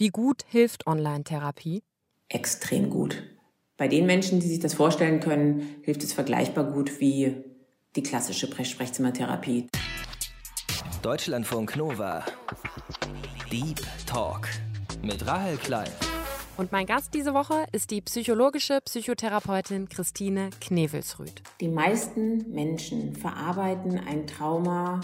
Wie gut hilft Online-Therapie? Extrem gut. Bei den Menschen, die sich das vorstellen können, hilft es vergleichbar gut wie die klassische Sprechzimmertherapie. Deutschlandfunk Nova. Deep Talk mit Rahel Klein. Und mein Gast diese Woche ist die psychologische Psychotherapeutin Christine Knevelsrüth. Die meisten Menschen verarbeiten ein Trauma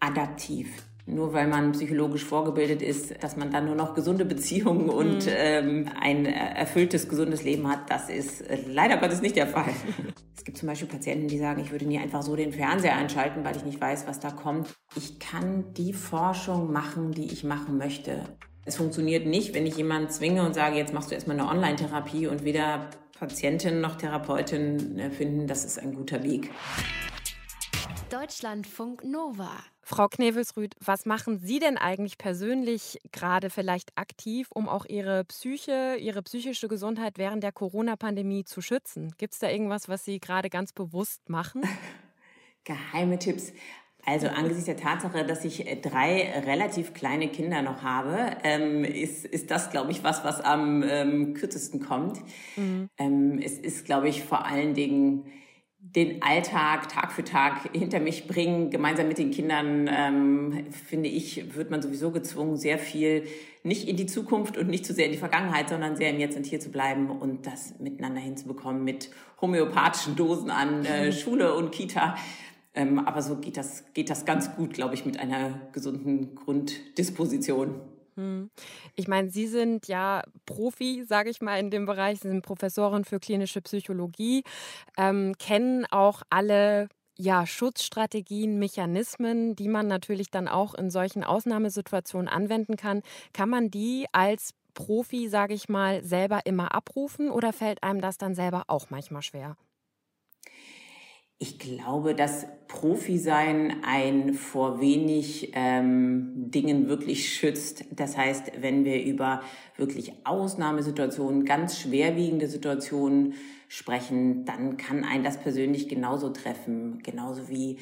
adaptiv nur weil man psychologisch vorgebildet ist, dass man dann nur noch gesunde Beziehungen und mhm. ähm, ein erfülltes, gesundes Leben hat, das ist äh, leider Gottes nicht der Fall. es gibt zum Beispiel Patienten, die sagen, ich würde nie einfach so den Fernseher einschalten, weil ich nicht weiß, was da kommt. Ich kann die Forschung machen, die ich machen möchte. Es funktioniert nicht, wenn ich jemanden zwinge und sage, jetzt machst du erstmal eine Online-Therapie und weder Patientin noch Therapeutin äh, finden, das ist ein guter Weg. Deutschlandfunk Nova. Frau Knevelsrüth, was machen Sie denn eigentlich persönlich gerade vielleicht aktiv, um auch Ihre Psyche, Ihre psychische Gesundheit während der Corona-Pandemie zu schützen? Gibt es da irgendwas, was Sie gerade ganz bewusst machen? Geheime Tipps. Also angesichts der Tatsache, dass ich äh, drei relativ kleine Kinder noch habe, ähm, ist, ist das, glaube ich, was, was am ähm, kürzesten kommt. Mhm. Ähm, es ist, glaube ich, vor allen Dingen den Alltag Tag für Tag hinter mich bringen, gemeinsam mit den Kindern, ähm, finde ich, wird man sowieso gezwungen, sehr viel nicht in die Zukunft und nicht zu sehr in die Vergangenheit, sondern sehr im Jetzt und Hier zu bleiben und das miteinander hinzubekommen mit homöopathischen Dosen an äh. Schule und Kita. Ähm, aber so geht das, geht das ganz gut, glaube ich, mit einer gesunden Grunddisposition. Hm. Ich meine, Sie sind ja Profi, sage ich mal, in dem Bereich. Sie sind Professorin für klinische Psychologie, ähm, kennen auch alle ja, Schutzstrategien, Mechanismen, die man natürlich dann auch in solchen Ausnahmesituationen anwenden kann. Kann man die als Profi, sage ich mal, selber immer abrufen oder fällt einem das dann selber auch manchmal schwer? Ich glaube, dass Profi-Sein ein vor wenig ähm, Dingen wirklich schützt. Das heißt, wenn wir über wirklich Ausnahmesituationen, ganz schwerwiegende Situationen sprechen, dann kann ein das persönlich genauso treffen, genauso wie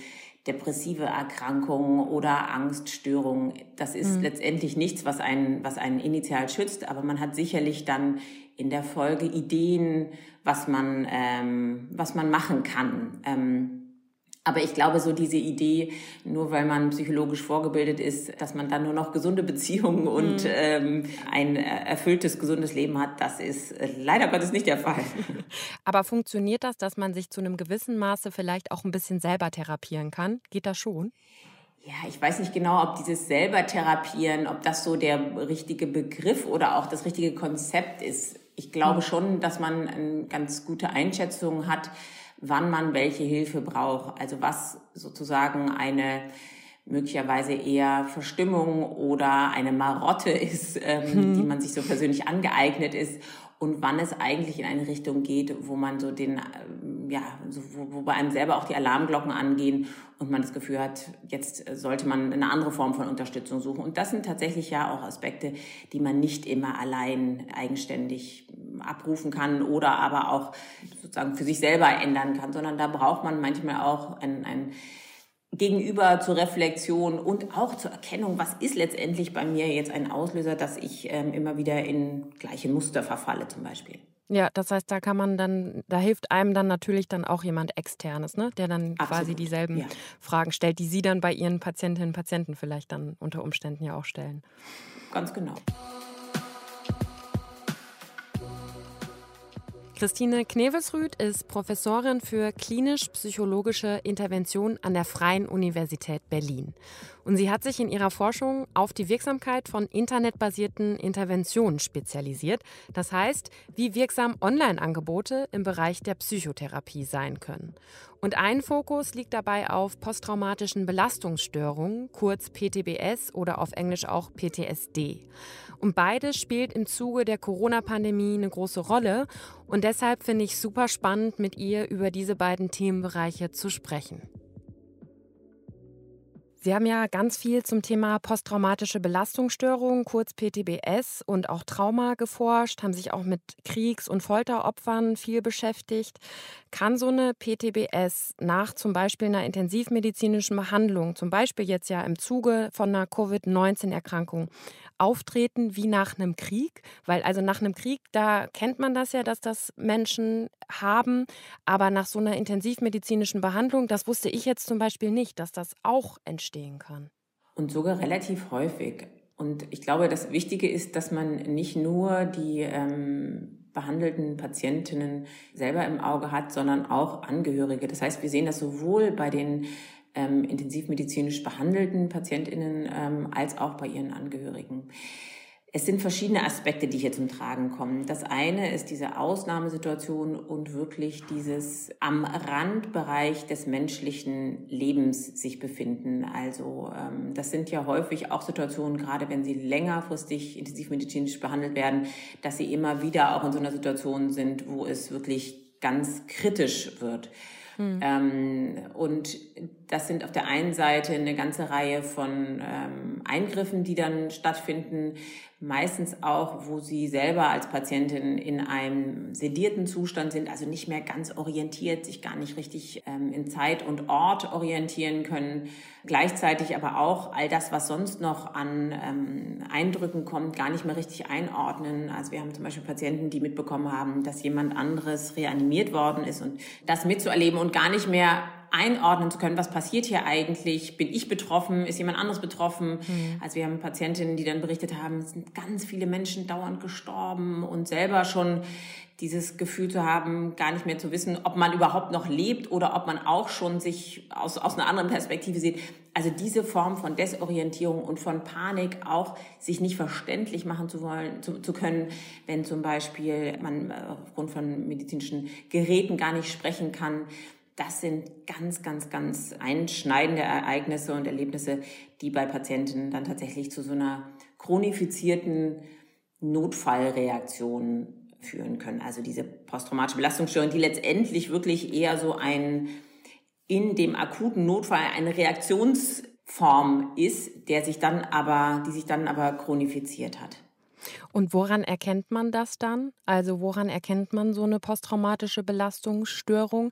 depressive Erkrankungen oder Angststörungen. Das ist mhm. letztendlich nichts, was einen, was einen initial schützt, aber man hat sicherlich dann in der Folge Ideen, was man, ähm, was man machen kann. Ähm, aber ich glaube, so diese Idee, nur weil man psychologisch vorgebildet ist, dass man dann nur noch gesunde Beziehungen und mhm. ähm, ein erfülltes, gesundes Leben hat, das ist äh, leider Gottes nicht der Fall. Aber funktioniert das, dass man sich zu einem gewissen Maße vielleicht auch ein bisschen selber therapieren kann? Geht das schon? Ja, ich weiß nicht genau, ob dieses selber therapieren, ob das so der richtige Begriff oder auch das richtige Konzept ist. Ich glaube mhm. schon, dass man eine ganz gute Einschätzung hat, wann man welche Hilfe braucht. Also was sozusagen eine möglicherweise eher Verstimmung oder eine Marotte ist, ähm, hm. die man sich so persönlich angeeignet ist und wann es eigentlich in eine Richtung geht, wo man so den, ähm, ja, so, wo, wo bei einem selber auch die Alarmglocken angehen und man das Gefühl hat, jetzt sollte man eine andere Form von Unterstützung suchen. Und das sind tatsächlich ja auch Aspekte, die man nicht immer allein eigenständig abrufen kann oder aber auch sozusagen für sich selber ändern kann, sondern da braucht man manchmal auch ein, ein gegenüber zur Reflexion und auch zur Erkennung, was ist letztendlich bei mir jetzt ein Auslöser, dass ich ähm, immer wieder in gleiche Muster verfalle zum Beispiel. Ja, das heißt, da kann man dann, da hilft einem dann natürlich dann auch jemand externes, ne? der dann Absolut. quasi dieselben ja. Fragen stellt, die Sie dann bei Ihren Patientinnen und Patienten vielleicht dann unter Umständen ja auch stellen. Ganz genau. Christine Knevelsrüth ist Professorin für klinisch-psychologische Intervention an der Freien Universität Berlin. Und sie hat sich in ihrer Forschung auf die Wirksamkeit von internetbasierten Interventionen spezialisiert. Das heißt, wie wirksam Online-Angebote im Bereich der Psychotherapie sein können. Und ein Fokus liegt dabei auf posttraumatischen Belastungsstörungen, kurz PTBS oder auf Englisch auch PTSD. Und beides spielt im Zuge der Corona-Pandemie eine große Rolle. Und deshalb finde ich super spannend, mit ihr über diese beiden Themenbereiche zu sprechen. Sie haben ja ganz viel zum Thema posttraumatische Belastungsstörung, kurz PTBS und auch Trauma geforscht, haben sich auch mit Kriegs- und Folteropfern viel beschäftigt. Kann so eine PTBS nach zum Beispiel einer intensivmedizinischen Behandlung, zum Beispiel jetzt ja im Zuge von einer Covid-19-Erkrankung, auftreten wie nach einem Krieg? Weil also nach einem Krieg, da kennt man das ja, dass das Menschen haben, aber nach so einer intensivmedizinischen Behandlung, das wusste ich jetzt zum Beispiel nicht, dass das auch entstehen kann. Und sogar relativ häufig. Und ich glaube, das Wichtige ist, dass man nicht nur die ähm, behandelten Patientinnen selber im Auge hat, sondern auch Angehörige. Das heißt, wir sehen das sowohl bei den ähm, intensivmedizinisch behandelten Patientinnen ähm, als auch bei ihren Angehörigen. Es sind verschiedene Aspekte, die hier zum Tragen kommen. Das eine ist diese Ausnahmesituation und wirklich dieses am Randbereich des menschlichen Lebens sich befinden. Also ähm, das sind ja häufig auch Situationen, gerade wenn sie längerfristig intensivmedizinisch behandelt werden, dass sie immer wieder auch in so einer Situation sind, wo es wirklich ganz kritisch wird. Mhm. Ähm, und das sind auf der einen Seite eine ganze Reihe von ähm, Eingriffen, die dann stattfinden, meistens auch, wo sie selber als Patientin in einem sedierten Zustand sind, also nicht mehr ganz orientiert, sich gar nicht richtig ähm, in Zeit und Ort orientieren können. Gleichzeitig aber auch all das, was sonst noch an ähm, Eindrücken kommt, gar nicht mehr richtig einordnen. Also wir haben zum Beispiel Patienten, die mitbekommen haben, dass jemand anderes reanimiert worden ist und das mitzuerleben und gar nicht mehr einordnen zu können, was passiert hier eigentlich? Bin ich betroffen? Ist jemand anderes betroffen? Mhm. Also wir haben Patientinnen, die dann berichtet haben, es sind ganz viele Menschen dauernd gestorben und selber schon dieses Gefühl zu haben, gar nicht mehr zu wissen, ob man überhaupt noch lebt oder ob man auch schon sich aus, aus einer anderen Perspektive sieht. Also diese Form von Desorientierung und von Panik auch sich nicht verständlich machen zu wollen, zu, zu können, wenn zum Beispiel man äh, aufgrund von medizinischen Geräten gar nicht sprechen kann das sind ganz, ganz, ganz einschneidende Ereignisse und Erlebnisse, die bei Patienten dann tatsächlich zu so einer chronifizierten Notfallreaktion führen können. Also diese posttraumatische Belastungsstörung, die letztendlich wirklich eher so ein in dem akuten Notfall eine Reaktionsform ist, der sich dann aber, die sich dann aber chronifiziert hat. Und woran erkennt man das dann? Also woran erkennt man so eine posttraumatische Belastungsstörung?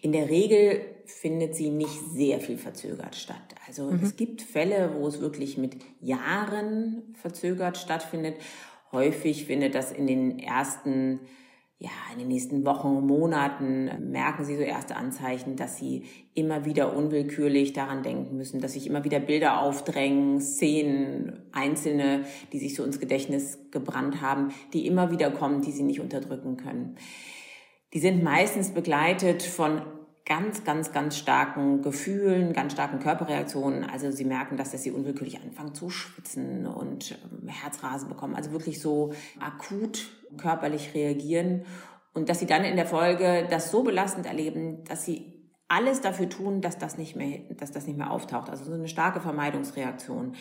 In der Regel findet sie nicht sehr viel verzögert statt. Also mhm. es gibt Fälle, wo es wirklich mit Jahren verzögert stattfindet. Häufig findet das in den ersten ja, in den nächsten Wochen, Monaten merken Sie so erste Anzeichen, dass Sie immer wieder unwillkürlich daran denken müssen, dass sich immer wieder Bilder aufdrängen, Szenen, einzelne, die sich so ins Gedächtnis gebrannt haben, die immer wieder kommen, die Sie nicht unterdrücken können. Die sind meistens begleitet von ganz, ganz, ganz starken Gefühlen, ganz starken Körperreaktionen. Also sie merken, dass, dass sie unwillkürlich anfangen zu schwitzen und ähm, Herzrasen bekommen. Also wirklich so akut körperlich reagieren. Und dass sie dann in der Folge das so belastend erleben, dass sie alles dafür tun, dass das nicht mehr, dass das nicht mehr auftaucht. Also so eine starke Vermeidungsreaktion.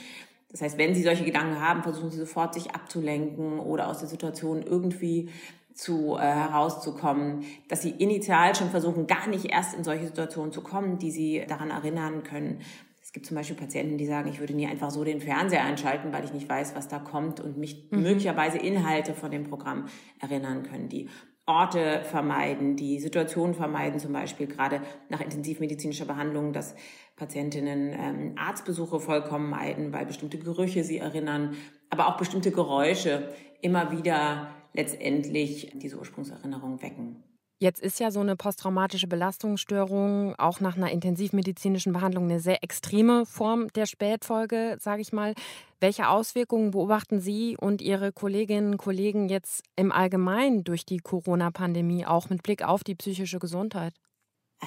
Das heißt, wenn Sie solche Gedanken haben, versuchen Sie sofort sich abzulenken oder aus der Situation irgendwie zu äh, herauszukommen, dass sie initial schon versuchen, gar nicht erst in solche Situationen zu kommen, die sie daran erinnern können. Es gibt zum Beispiel Patienten, die sagen, ich würde nie einfach so den Fernseher einschalten, weil ich nicht weiß, was da kommt und mich mhm. möglicherweise Inhalte von dem Programm erinnern können, die Orte vermeiden, die Situationen vermeiden, zum Beispiel gerade nach intensivmedizinischer Behandlung, dass Patientinnen ähm, Arztbesuche vollkommen meiden, weil bestimmte Gerüche sie erinnern, aber auch bestimmte Geräusche immer wieder letztendlich diese Ursprungserinnerung wecken. Jetzt ist ja so eine posttraumatische Belastungsstörung auch nach einer intensivmedizinischen Behandlung eine sehr extreme Form der Spätfolge, sage ich mal. Welche Auswirkungen beobachten Sie und Ihre Kolleginnen und Kollegen jetzt im Allgemeinen durch die Corona-Pandemie, auch mit Blick auf die psychische Gesundheit?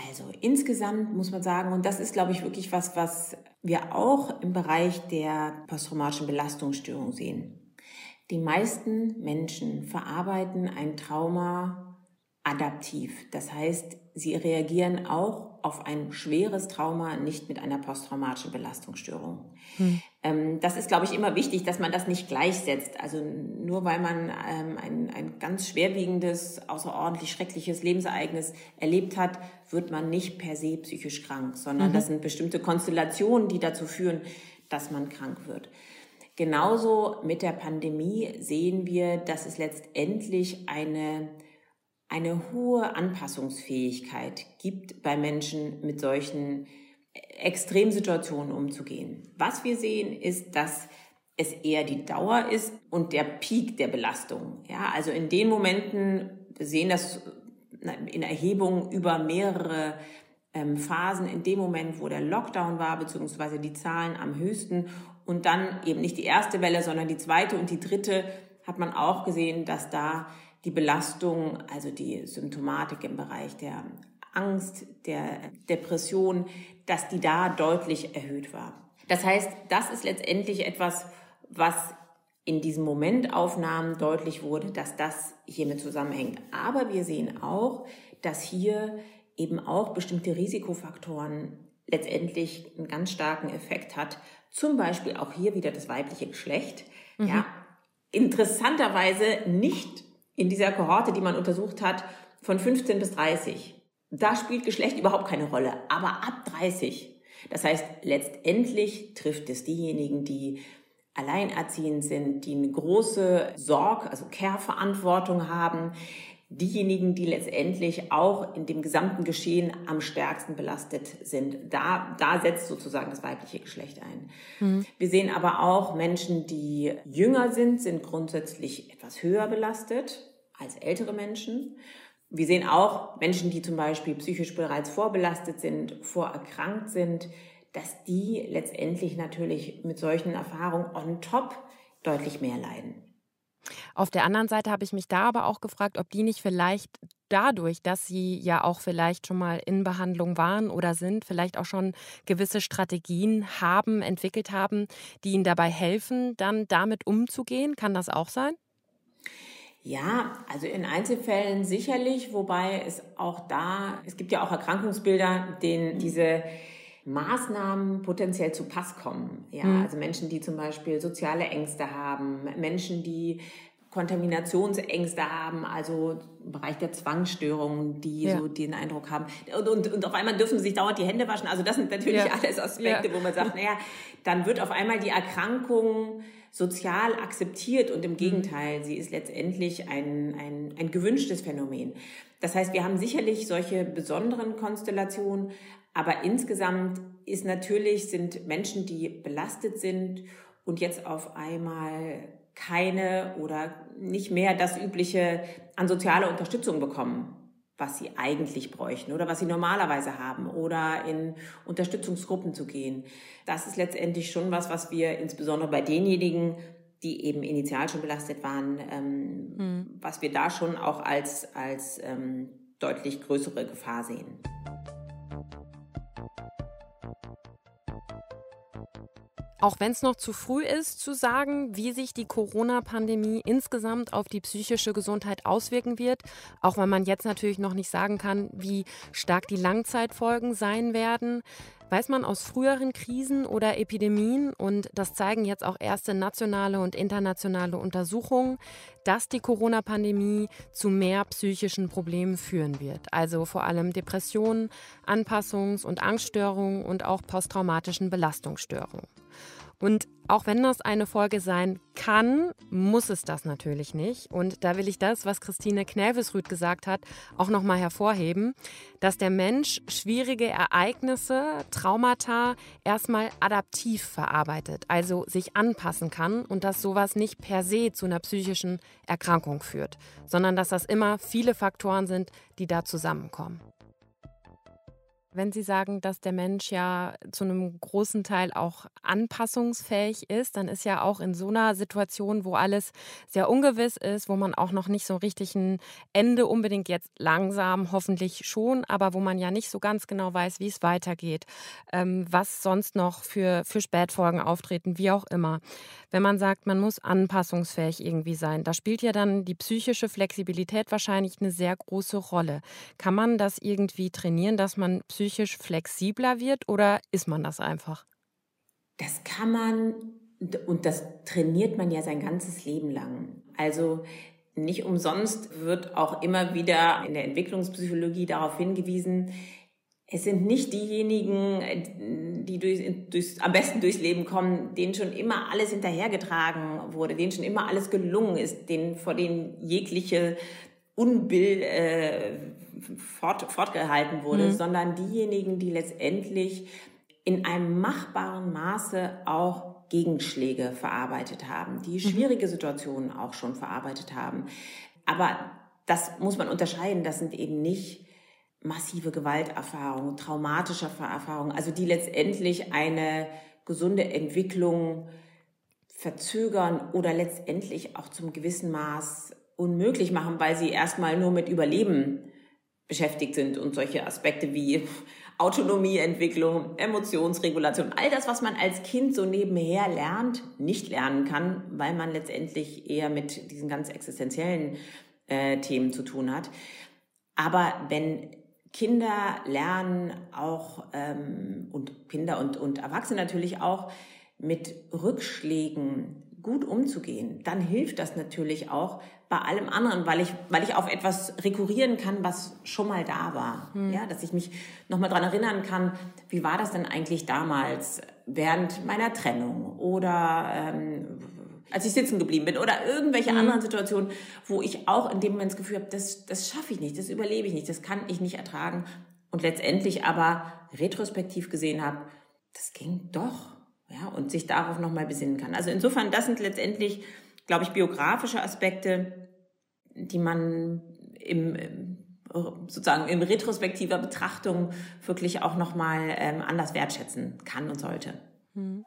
Also insgesamt muss man sagen, und das ist, glaube ich, wirklich was, was wir auch im Bereich der posttraumatischen Belastungsstörung sehen. Die meisten Menschen verarbeiten ein Trauma adaptiv. Das heißt, sie reagieren auch auf ein schweres Trauma nicht mit einer posttraumatischen Belastungsstörung. Hm. Ähm, das ist, glaube ich, immer wichtig, dass man das nicht gleichsetzt. Also nur weil man ähm, ein, ein ganz schwerwiegendes, außerordentlich schreckliches Lebensereignis erlebt hat, wird man nicht per se psychisch krank, sondern mhm. das sind bestimmte Konstellationen, die dazu führen, dass man krank wird. Genauso mit der Pandemie sehen wir, dass es letztendlich eine, eine hohe Anpassungsfähigkeit gibt bei Menschen mit solchen Extremsituationen umzugehen. Was wir sehen, ist, dass es eher die Dauer ist und der Peak der Belastung. Ja, also in den Momenten, wir sehen das in Erhebungen über mehrere ähm, Phasen, in dem Moment, wo der Lockdown war, beziehungsweise die Zahlen am höchsten und dann eben nicht die erste Welle, sondern die zweite und die dritte, hat man auch gesehen, dass da die Belastung, also die Symptomatik im Bereich der Angst, der Depression, dass die da deutlich erhöht war. Das heißt, das ist letztendlich etwas, was in diesen Momentaufnahmen deutlich wurde, dass das hiermit zusammenhängt. Aber wir sehen auch, dass hier eben auch bestimmte Risikofaktoren letztendlich einen ganz starken Effekt hat. Zum Beispiel auch hier wieder das weibliche Geschlecht. Mhm. Ja, interessanterweise nicht in dieser Kohorte, die man untersucht hat, von 15 bis 30. Da spielt Geschlecht überhaupt keine Rolle. Aber ab 30, das heißt, letztendlich trifft es diejenigen, die alleinerziehend sind, die eine große Sorg, also Care-Verantwortung haben, diejenigen, die letztendlich auch in dem gesamten Geschehen am stärksten belastet sind. Da, da setzt sozusagen das weibliche Geschlecht ein. Mhm. Wir sehen aber auch Menschen, die jünger sind, sind grundsätzlich etwas höher belastet als ältere Menschen. Wir sehen auch Menschen, die zum Beispiel psychisch bereits vorbelastet sind, vorerkrankt sind, dass die letztendlich natürlich mit solchen Erfahrungen on top deutlich mehr leiden. Auf der anderen Seite habe ich mich da aber auch gefragt, ob die nicht vielleicht dadurch, dass sie ja auch vielleicht schon mal in Behandlung waren oder sind, vielleicht auch schon gewisse Strategien haben, entwickelt haben, die ihnen dabei helfen, dann damit umzugehen. Kann das auch sein? Ja, also in Einzelfällen sicherlich, wobei es auch da, es gibt ja auch Erkrankungsbilder, denen diese Maßnahmen potenziell zu Pass kommen. Ja, mhm. also Menschen, die zum Beispiel soziale Ängste haben, Menschen, die Kontaminationsängste haben, also im Bereich der Zwangsstörungen, die ja. so den Eindruck haben. Und, und, und auf einmal dürfen sie sich dauernd die Hände waschen. Also das sind natürlich ja. alles Aspekte, ja. wo man sagt, naja, dann wird auf einmal die Erkrankung sozial akzeptiert und im mhm. Gegenteil, sie ist letztendlich ein, ein, ein gewünschtes Phänomen. Das heißt, wir haben sicherlich solche besonderen Konstellationen, aber insgesamt ist natürlich, sind Menschen, die belastet sind und jetzt auf einmal keine oder nicht mehr das übliche an soziale Unterstützung bekommen was sie eigentlich bräuchten oder was sie normalerweise haben oder in Unterstützungsgruppen zu gehen. Das ist letztendlich schon was, was wir insbesondere bei denjenigen, die eben initial schon belastet waren, ähm, mhm. was wir da schon auch als, als ähm, deutlich größere Gefahr sehen. Auch wenn es noch zu früh ist, zu sagen, wie sich die Corona-Pandemie insgesamt auf die psychische Gesundheit auswirken wird, auch wenn man jetzt natürlich noch nicht sagen kann, wie stark die Langzeitfolgen sein werden, weiß man aus früheren Krisen oder Epidemien, und das zeigen jetzt auch erste nationale und internationale Untersuchungen, dass die Corona-Pandemie zu mehr psychischen Problemen führen wird. Also vor allem Depressionen, Anpassungs- und Angststörungen und auch posttraumatischen Belastungsstörungen. Und auch wenn das eine Folge sein kann, muss es das natürlich nicht. Und da will ich das, was Christine Knävesrüth gesagt hat, auch nochmal hervorheben, dass der Mensch schwierige Ereignisse, Traumata erstmal adaptiv verarbeitet, also sich anpassen kann und dass sowas nicht per se zu einer psychischen Erkrankung führt, sondern dass das immer viele Faktoren sind, die da zusammenkommen. Wenn Sie sagen, dass der Mensch ja zu einem großen Teil auch anpassungsfähig ist, dann ist ja auch in so einer Situation, wo alles sehr ungewiss ist, wo man auch noch nicht so richtig ein Ende unbedingt jetzt langsam, hoffentlich schon, aber wo man ja nicht so ganz genau weiß, wie es weitergeht, ähm, was sonst noch für, für Spätfolgen auftreten, wie auch immer. Wenn man sagt, man muss anpassungsfähig irgendwie sein, da spielt ja dann die psychische Flexibilität wahrscheinlich eine sehr große Rolle. Kann man das irgendwie trainieren, dass man psychisch psychisch flexibler wird oder ist man das einfach? Das kann man und das trainiert man ja sein ganzes Leben lang. Also nicht umsonst wird auch immer wieder in der Entwicklungspsychologie darauf hingewiesen, es sind nicht diejenigen, die durch, durchs, am besten durchs Leben kommen, denen schon immer alles hinterhergetragen wurde, denen schon immer alles gelungen ist, denen vor denen jegliche Unbill äh, fort, fortgehalten wurde, mhm. sondern diejenigen, die letztendlich in einem machbaren Maße auch Gegenschläge verarbeitet haben, die mhm. schwierige Situationen auch schon verarbeitet haben. Aber das muss man unterscheiden. Das sind eben nicht massive Gewalterfahrungen, traumatische Erfahrungen, also die letztendlich eine gesunde Entwicklung verzögern oder letztendlich auch zum gewissen Maß unmöglich machen, weil sie erstmal nur mit Überleben beschäftigt sind und solche Aspekte wie Autonomieentwicklung, Emotionsregulation, all das, was man als Kind so nebenher lernt, nicht lernen kann, weil man letztendlich eher mit diesen ganz existenziellen äh, Themen zu tun hat. Aber wenn Kinder lernen auch ähm, und Kinder und, und Erwachsene natürlich auch mit Rückschlägen gut umzugehen, dann hilft das natürlich auch bei allem anderen, weil ich, weil ich auf etwas rekurrieren kann, was schon mal da war. Hm. Ja, dass ich mich nochmal dran erinnern kann, wie war das denn eigentlich damals während meiner Trennung oder ähm, als ich sitzen geblieben bin oder irgendwelche hm. anderen Situationen, wo ich auch in dem Moment das Gefühl habe, das, das schaffe ich nicht, das überlebe ich nicht, das kann ich nicht ertragen. Und letztendlich aber retrospektiv gesehen habe, das ging doch ja, und sich darauf nochmal besinnen kann. Also insofern, das sind letztendlich, glaube ich, biografische Aspekte, die man im, sozusagen in retrospektiver Betrachtung wirklich auch nochmal ähm, anders wertschätzen kann und sollte. Mhm.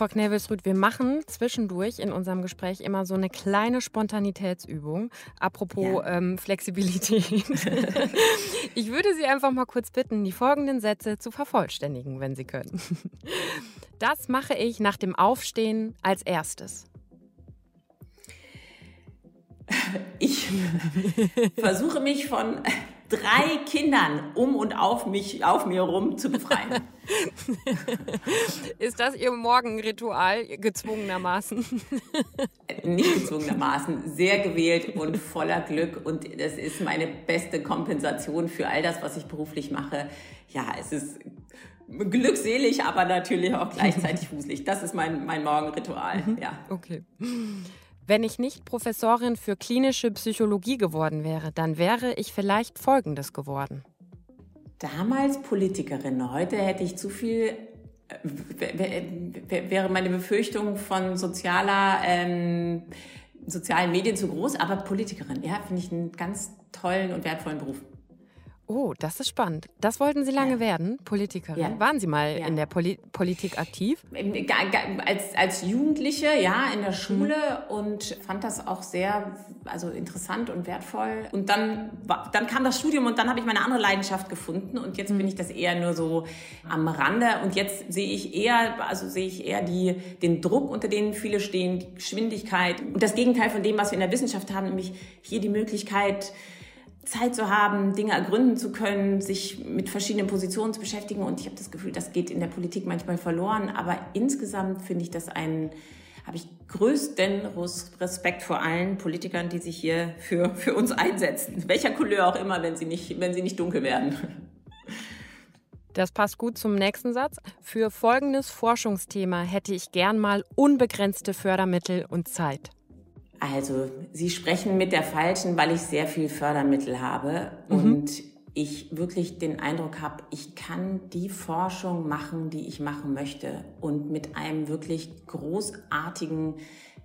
Frau Knebelsrud, wir machen zwischendurch in unserem Gespräch immer so eine kleine Spontanitätsübung. Apropos ja. ähm, Flexibilität. ich würde Sie einfach mal kurz bitten, die folgenden Sätze zu vervollständigen, wenn Sie können. Das mache ich nach dem Aufstehen als erstes. Ich versuche mich von drei Kindern um und auf mich, auf mir rum zu befreien. Ist das Ihr Morgenritual gezwungenermaßen? Nicht gezwungenermaßen, sehr gewählt und voller Glück und das ist meine beste Kompensation für all das, was ich beruflich mache. Ja, es ist glückselig, aber natürlich auch gleichzeitig fuselig. Das ist mein, mein Morgenritual, mhm. ja. Okay. Wenn ich nicht Professorin für klinische Psychologie geworden wäre, dann wäre ich vielleicht Folgendes geworden. Damals Politikerin, heute hätte ich zu viel, äh, wäre meine Befürchtung von sozialer, ähm, sozialen Medien zu groß, aber Politikerin, ja, finde ich einen ganz tollen und wertvollen Beruf. Oh, das ist spannend. Das wollten Sie lange ja. werden, Politikerin. Ja. Waren Sie mal ja. in der Poli Politik aktiv? Als, als Jugendliche, ja, in der Schule mhm. und fand das auch sehr also interessant und wertvoll. Und dann, dann kam das Studium und dann habe ich meine andere Leidenschaft gefunden und jetzt mhm. bin ich das eher nur so am Rande und jetzt sehe ich eher, also sehe ich eher die, den Druck, unter dem viele stehen, die Geschwindigkeit und das Gegenteil von dem, was wir in der Wissenschaft haben, nämlich hier die Möglichkeit, Zeit zu haben, Dinge ergründen zu können, sich mit verschiedenen Positionen zu beschäftigen. Und ich habe das Gefühl, das geht in der Politik manchmal verloren. Aber insgesamt finde ich das ein, habe ich größten Respekt vor allen Politikern, die sich hier für, für uns einsetzen. Welcher Couleur auch immer, wenn sie nicht, wenn sie nicht dunkel werden. Das passt gut zum nächsten Satz. Für folgendes Forschungsthema hätte ich gern mal unbegrenzte Fördermittel und Zeit. Also, Sie sprechen mit der Falschen, weil ich sehr viel Fördermittel habe mhm. und ich wirklich den Eindruck habe, ich kann die Forschung machen, die ich machen möchte und mit einem wirklich großartigen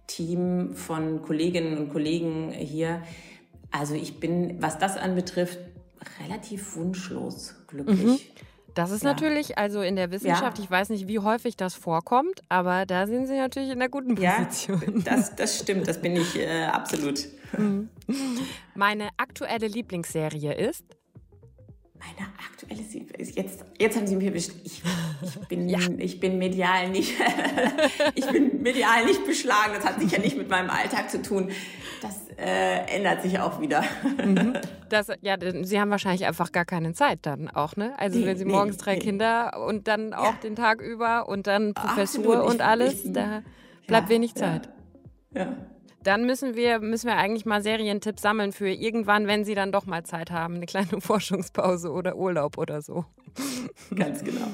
Team von Kolleginnen und Kollegen hier. Also ich bin, was das anbetrifft, relativ wunschlos glücklich. Mhm. Das ist ja. natürlich, also in der Wissenschaft, ja. ich weiß nicht, wie häufig das vorkommt, aber da sind Sie natürlich in einer guten Position. Ja, das, das stimmt, das bin ich äh, absolut. Mhm. Meine aktuelle Lieblingsserie ist? Meine aktuelle jetzt, jetzt haben Sie mich erwischt. Ich, ich, bin, ja. ich bin medial nicht, ich bin medial nicht beschlagen. Das hat sicher nicht mit meinem Alltag zu tun. Das äh, ändert sich auch wieder. Mhm. Das, ja, Sie haben wahrscheinlich einfach gar keine Zeit dann auch, ne? Also nee, wenn Sie nee, morgens drei nee. Kinder und dann auch ja. den Tag über und dann Professur Absolut. und alles, ich, da bleibt ja, wenig Zeit. ja. Dann müssen wir, müssen wir eigentlich mal Serientipps sammeln für irgendwann, wenn Sie dann doch mal Zeit haben, eine kleine Forschungspause oder Urlaub oder so. Ganz genau.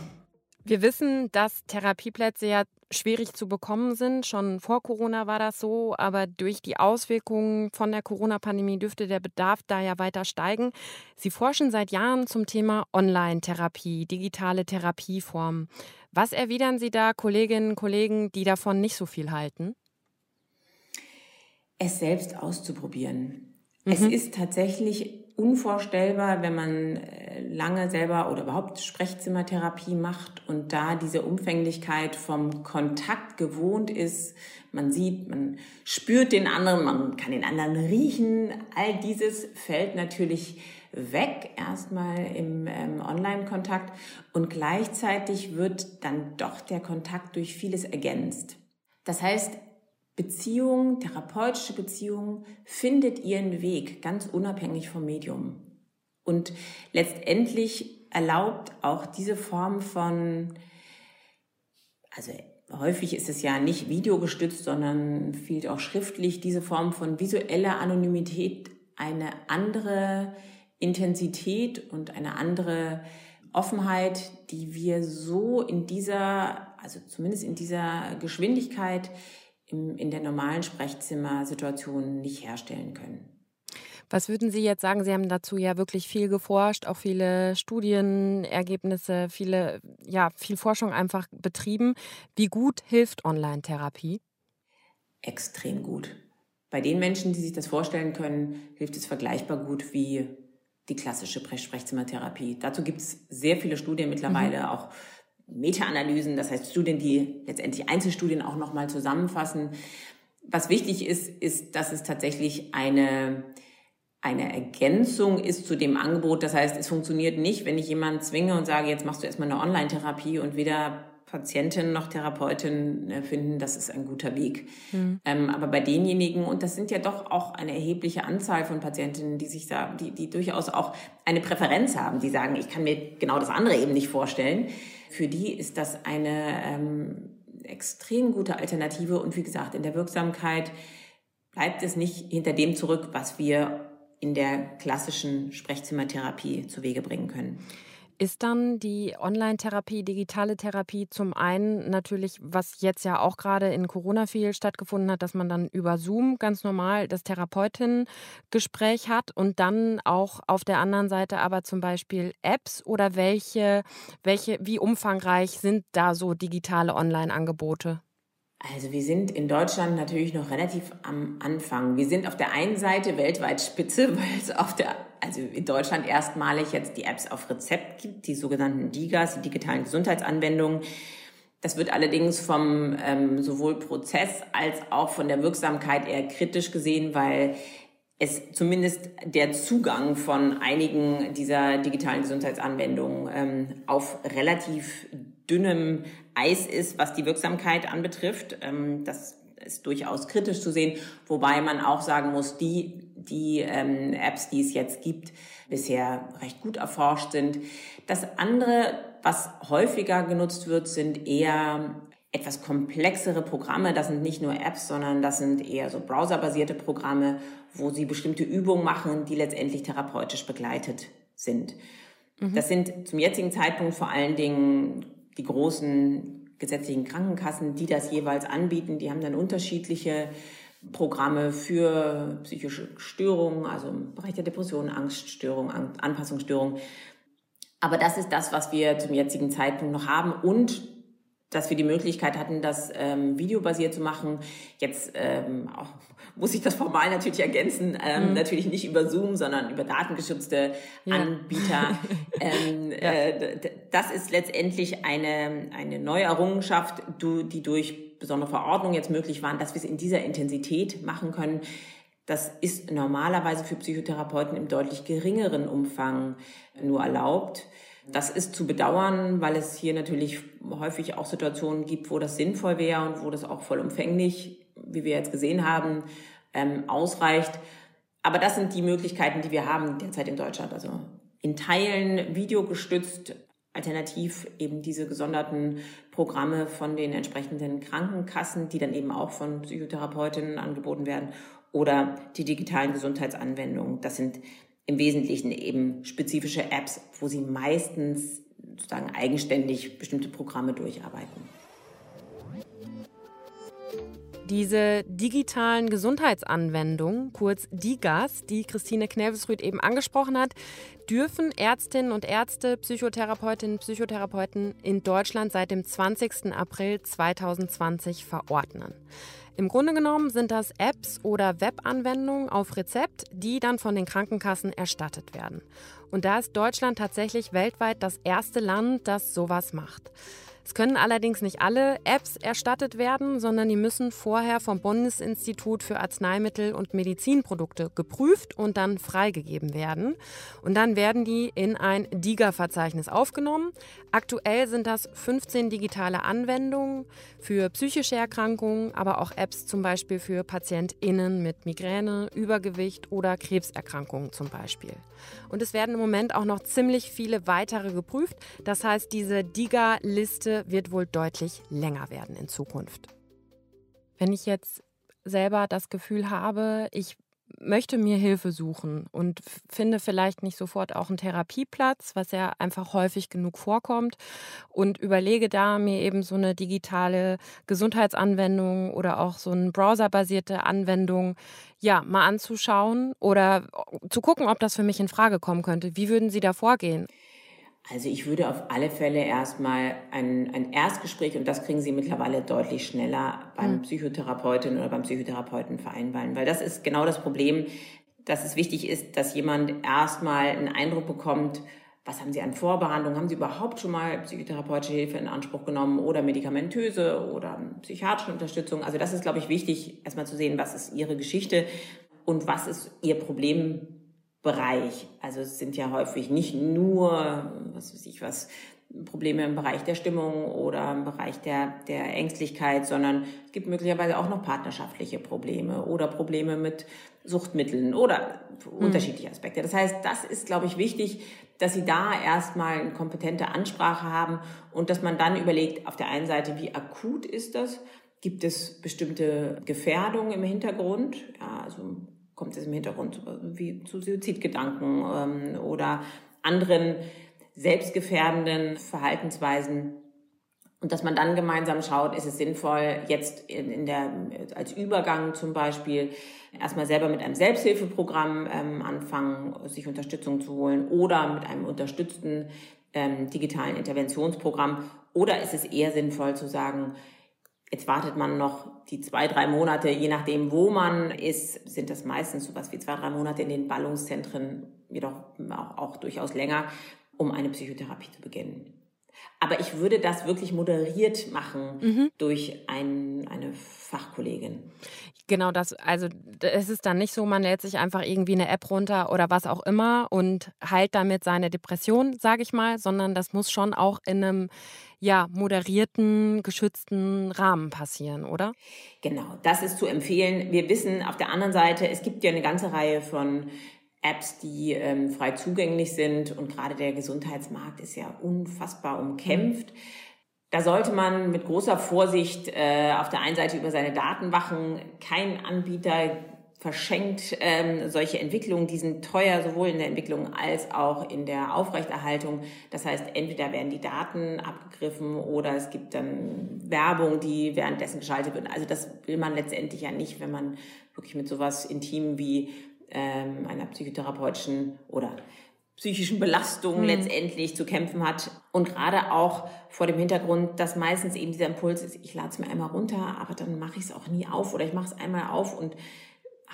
Wir wissen, dass Therapieplätze ja schwierig zu bekommen sind. Schon vor Corona war das so, aber durch die Auswirkungen von der Corona-Pandemie dürfte der Bedarf da ja weiter steigen. Sie forschen seit Jahren zum Thema Online-Therapie, digitale Therapieformen. Was erwidern Sie da Kolleginnen und Kollegen, die davon nicht so viel halten? Es selbst auszuprobieren. Mhm. Es ist tatsächlich unvorstellbar, wenn man äh, lange selber oder überhaupt Sprechzimmertherapie macht und da diese Umfänglichkeit vom Kontakt gewohnt ist. Man sieht, man spürt den anderen, man kann den anderen riechen. All dieses fällt natürlich weg, erstmal im ähm, Online-Kontakt und gleichzeitig wird dann doch der Kontakt durch vieles ergänzt. Das heißt, Beziehung, therapeutische Beziehung findet ihren Weg ganz unabhängig vom Medium. Und letztendlich erlaubt auch diese Form von, also häufig ist es ja nicht videogestützt, sondern viel auch schriftlich, diese Form von visueller Anonymität eine andere Intensität und eine andere Offenheit, die wir so in dieser, also zumindest in dieser Geschwindigkeit im, in der normalen Sprechzimmersituation nicht herstellen können. Was würden Sie jetzt sagen? Sie haben dazu ja wirklich viel geforscht, auch viele Studienergebnisse, viele, ja, viel Forschung einfach betrieben. Wie gut hilft Online-Therapie? Extrem gut. Bei den Menschen, die sich das vorstellen können, hilft es vergleichbar gut wie die klassische Sprechzimmertherapie. Dazu gibt es sehr viele Studien mittlerweile, mhm. auch Meta-Analysen, das heißt Studien, die letztendlich Einzelstudien auch nochmal zusammenfassen. Was wichtig ist, ist, dass es tatsächlich eine, eine Ergänzung ist zu dem Angebot. Das heißt, es funktioniert nicht, wenn ich jemanden zwinge und sage, jetzt machst du erstmal eine Online-Therapie und weder Patientin noch Therapeutin äh, finden, das ist ein guter Weg. Mhm. Ähm, aber bei denjenigen, und das sind ja doch auch eine erhebliche Anzahl von Patientinnen, die sich da, die, die durchaus auch eine Präferenz haben, die sagen, ich kann mir genau das andere eben nicht vorstellen. Für die ist das eine ähm, extrem gute Alternative und wie gesagt, in der Wirksamkeit bleibt es nicht hinter dem zurück, was wir in der klassischen Sprechzimmertherapie zu Wege bringen können. Ist dann die Online-Therapie, digitale Therapie zum einen natürlich, was jetzt ja auch gerade in Corona viel stattgefunden hat, dass man dann über Zoom ganz normal das Therapeutinnen-Gespräch hat und dann auch auf der anderen Seite aber zum Beispiel Apps oder welche, welche, wie umfangreich sind da so digitale Online-Angebote? Also wir sind in Deutschland natürlich noch relativ am Anfang. Wir sind auf der einen Seite weltweit Spitze, weil es auf der, also in Deutschland erstmalig jetzt die Apps auf Rezept gibt, die sogenannten DIGAs, die digitalen Gesundheitsanwendungen. Das wird allerdings vom ähm, sowohl Prozess als auch von der Wirksamkeit eher kritisch gesehen, weil es zumindest der Zugang von einigen dieser digitalen Gesundheitsanwendungen ähm, auf relativ dünnem Eis ist, was die Wirksamkeit anbetrifft. Ähm, das ist durchaus kritisch zu sehen, wobei man auch sagen muss, die, die ähm, Apps, die es jetzt gibt, bisher recht gut erforscht sind. Das andere, was häufiger genutzt wird, sind eher etwas komplexere Programme. Das sind nicht nur Apps, sondern das sind eher so browserbasierte Programme, wo sie bestimmte Übungen machen, die letztendlich therapeutisch begleitet sind. Mhm. Das sind zum jetzigen Zeitpunkt vor allen Dingen die großen gesetzlichen Krankenkassen, die das jeweils anbieten. Die haben dann unterschiedliche Programme für psychische Störungen, also im Bereich der Depression, Angststörung, Anpassungsstörung. Aber das ist das, was wir zum jetzigen Zeitpunkt noch haben und dass wir die Möglichkeit hatten, das ähm, videobasiert zu machen. Jetzt ähm, auch, muss ich das formal natürlich ergänzen, ähm, mhm. natürlich nicht über Zoom, sondern über datengeschützte ja. Anbieter. ähm, ja. äh, das ist letztendlich eine, eine neue Errungenschaft, die durch besondere Verordnungen jetzt möglich waren, dass wir es in dieser Intensität machen können. Das ist normalerweise für Psychotherapeuten im deutlich geringeren Umfang nur erlaubt. Das ist zu bedauern, weil es hier natürlich häufig auch Situationen gibt, wo das sinnvoll wäre und wo das auch vollumfänglich, wie wir jetzt gesehen haben, ähm, ausreicht. Aber das sind die Möglichkeiten, die wir haben derzeit in Deutschland. Also in Teilen videogestützt, alternativ eben diese gesonderten Programme von den entsprechenden Krankenkassen, die dann eben auch von Psychotherapeutinnen angeboten werden, oder die digitalen Gesundheitsanwendungen. Das sind im Wesentlichen eben spezifische Apps, wo sie meistens sozusagen eigenständig bestimmte Programme durcharbeiten. Diese digitalen Gesundheitsanwendungen, kurz DIGAS, die Christine Knevesrüth eben angesprochen hat, dürfen Ärztinnen und Ärzte, Psychotherapeutinnen und Psychotherapeuten in Deutschland seit dem 20. April 2020 verordnen. Im Grunde genommen sind das Apps oder Webanwendungen auf Rezept, die dann von den Krankenkassen erstattet werden. Und da ist Deutschland tatsächlich weltweit das erste Land, das sowas macht. Es können allerdings nicht alle Apps erstattet werden, sondern die müssen vorher vom Bundesinstitut für Arzneimittel und Medizinprodukte geprüft und dann freigegeben werden. Und dann werden die in ein DIGA-Verzeichnis aufgenommen. Aktuell sind das 15 digitale Anwendungen für psychische Erkrankungen, aber auch Apps zum Beispiel für PatientInnen mit Migräne, Übergewicht oder Krebserkrankungen zum Beispiel. Und es werden im Moment auch noch ziemlich viele weitere geprüft. Das heißt, diese DIGA-Liste wird wohl deutlich länger werden in Zukunft. Wenn ich jetzt selber das Gefühl habe, ich möchte mir Hilfe suchen und finde vielleicht nicht sofort auch einen Therapieplatz, was ja einfach häufig genug vorkommt und überlege da mir eben so eine digitale Gesundheitsanwendung oder auch so eine browserbasierte Anwendung ja mal anzuschauen oder zu gucken, ob das für mich in Frage kommen könnte. Wie würden Sie da vorgehen? Also ich würde auf alle Fälle erstmal ein, ein Erstgespräch, und das kriegen Sie mittlerweile deutlich schneller beim mhm. Psychotherapeutin oder beim Psychotherapeuten vereinbaren, weil das ist genau das Problem, dass es wichtig ist, dass jemand erstmal einen Eindruck bekommt, was haben Sie an Vorbehandlung? Haben Sie überhaupt schon mal psychotherapeutische Hilfe in Anspruch genommen oder medikamentöse oder psychiatrische Unterstützung? Also das ist, glaube ich, wichtig, erstmal zu sehen, was ist Ihre Geschichte und was ist Ihr Problem Bereich. Also es sind ja häufig nicht nur, was weiß ich was, Probleme im Bereich der Stimmung oder im Bereich der, der Ängstlichkeit, sondern es gibt möglicherweise auch noch partnerschaftliche Probleme oder Probleme mit Suchtmitteln oder mhm. unterschiedliche Aspekte. Das heißt, das ist, glaube ich, wichtig, dass Sie da erstmal eine kompetente Ansprache haben und dass man dann überlegt, auf der einen Seite, wie akut ist das? Gibt es bestimmte Gefährdungen im Hintergrund? Ja, also kommt es im Hintergrund wie zu Suizidgedanken ähm, oder anderen selbstgefährdenden Verhaltensweisen. Und dass man dann gemeinsam schaut, ist es sinnvoll, jetzt in, in der, als Übergang zum Beispiel erstmal selber mit einem Selbsthilfeprogramm ähm, anfangen, sich Unterstützung zu holen oder mit einem unterstützten ähm, digitalen Interventionsprogramm. Oder ist es eher sinnvoll zu sagen, Jetzt wartet man noch die zwei, drei Monate, je nachdem, wo man ist, sind das meistens so was wie zwei, drei Monate in den Ballungszentren, jedoch auch, auch durchaus länger, um eine Psychotherapie zu beginnen. Aber ich würde das wirklich moderiert machen mhm. durch ein, eine Fachkollegin. Genau, das, also es ist dann nicht so, man lädt sich einfach irgendwie eine App runter oder was auch immer und heilt damit seine Depression, sage ich mal, sondern das muss schon auch in einem ja, moderierten, geschützten Rahmen passieren, oder? Genau, das ist zu empfehlen. Wir wissen auf der anderen Seite, es gibt ja eine ganze Reihe von Apps, die ähm, frei zugänglich sind und gerade der Gesundheitsmarkt ist ja unfassbar umkämpft. Da sollte man mit großer Vorsicht äh, auf der einen Seite über seine Daten wachen. Kein Anbieter verschenkt ähm, solche Entwicklungen, die sind teuer, sowohl in der Entwicklung als auch in der Aufrechterhaltung. Das heißt, entweder werden die Daten abgegriffen oder es gibt dann Werbung, die währenddessen geschaltet wird. Also das will man letztendlich ja nicht, wenn man wirklich mit sowas Intim wie ähm, einer psychotherapeutischen oder psychischen Belastung mhm. letztendlich zu kämpfen hat. Und gerade auch vor dem Hintergrund, dass meistens eben dieser Impuls ist, ich lade es mir einmal runter, aber dann mache ich es auch nie auf oder ich mache es einmal auf und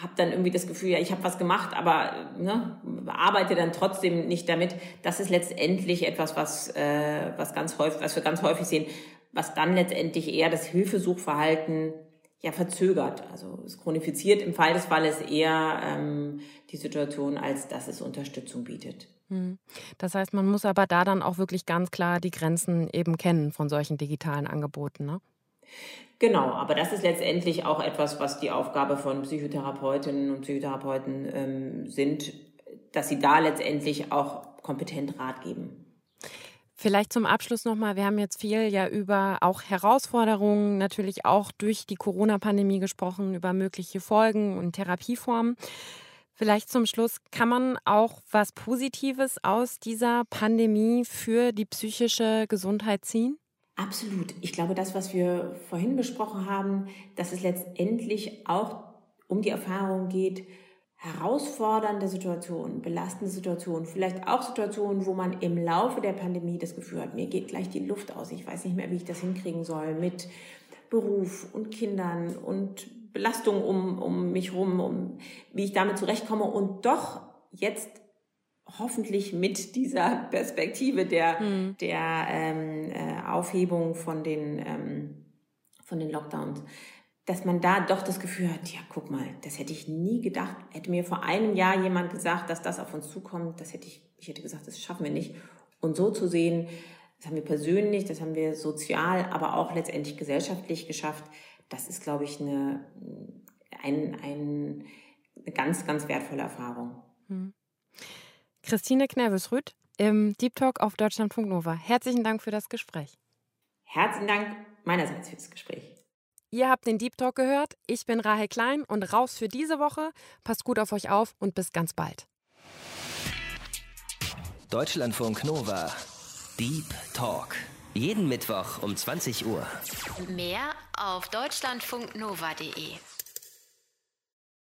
habe dann irgendwie das Gefühl, ja, ich habe was gemacht, aber ne, arbeite dann trotzdem nicht damit. Das ist letztendlich etwas, was, äh, was, ganz häufig, was wir ganz häufig sehen, was dann letztendlich eher das Hilfesuchverhalten ja verzögert. Also es chronifiziert im Fall des Falles eher ähm, die Situation, als dass es Unterstützung bietet. Hm. Das heißt, man muss aber da dann auch wirklich ganz klar die Grenzen eben kennen von solchen digitalen Angeboten, ne? Genau, aber das ist letztendlich auch etwas, was die Aufgabe von Psychotherapeutinnen und Psychotherapeuten ähm, sind, dass sie da letztendlich auch kompetent Rat geben. Vielleicht zum Abschluss nochmal, wir haben jetzt viel ja über auch Herausforderungen, natürlich auch durch die Corona-Pandemie gesprochen, über mögliche Folgen und Therapieformen. Vielleicht zum Schluss, kann man auch was Positives aus dieser Pandemie für die psychische Gesundheit ziehen? Absolut. Ich glaube, das, was wir vorhin besprochen haben, dass es letztendlich auch um die Erfahrung geht, herausfordernde Situationen, belastende Situationen, vielleicht auch Situationen, wo man im Laufe der Pandemie das Gefühl hat, mir geht gleich die Luft aus, ich weiß nicht mehr, wie ich das hinkriegen soll mit Beruf und Kindern und Belastung um, um mich rum, um wie ich damit zurechtkomme und doch jetzt hoffentlich mit dieser Perspektive der, mhm. der ähm, äh, Aufhebung von den, ähm, von den Lockdowns dass man da doch das Gefühl hat, ja, guck mal, das hätte ich nie gedacht. Hätte mir vor einem Jahr jemand gesagt, dass das auf uns zukommt, das hätte ich, ich hätte gesagt, das schaffen wir nicht. Und so zu sehen, das haben wir persönlich, das haben wir sozial, aber auch letztendlich gesellschaftlich geschafft, das ist, glaube ich, eine, ein, ein, eine ganz, ganz wertvolle Erfahrung. Hm. Christine Knerves-Rüth im Deep Talk auf Deutschlandfunk Nova. Herzlichen Dank für das Gespräch. Herzlichen Dank meinerseits für das Gespräch. Ihr habt den Deep Talk gehört. Ich bin Rahel Klein und raus für diese Woche. Passt gut auf euch auf und bis ganz bald. Deutschlandfunk Nova. Deep Talk. Jeden Mittwoch um 20 Uhr. Mehr auf deutschlandfunknova.de.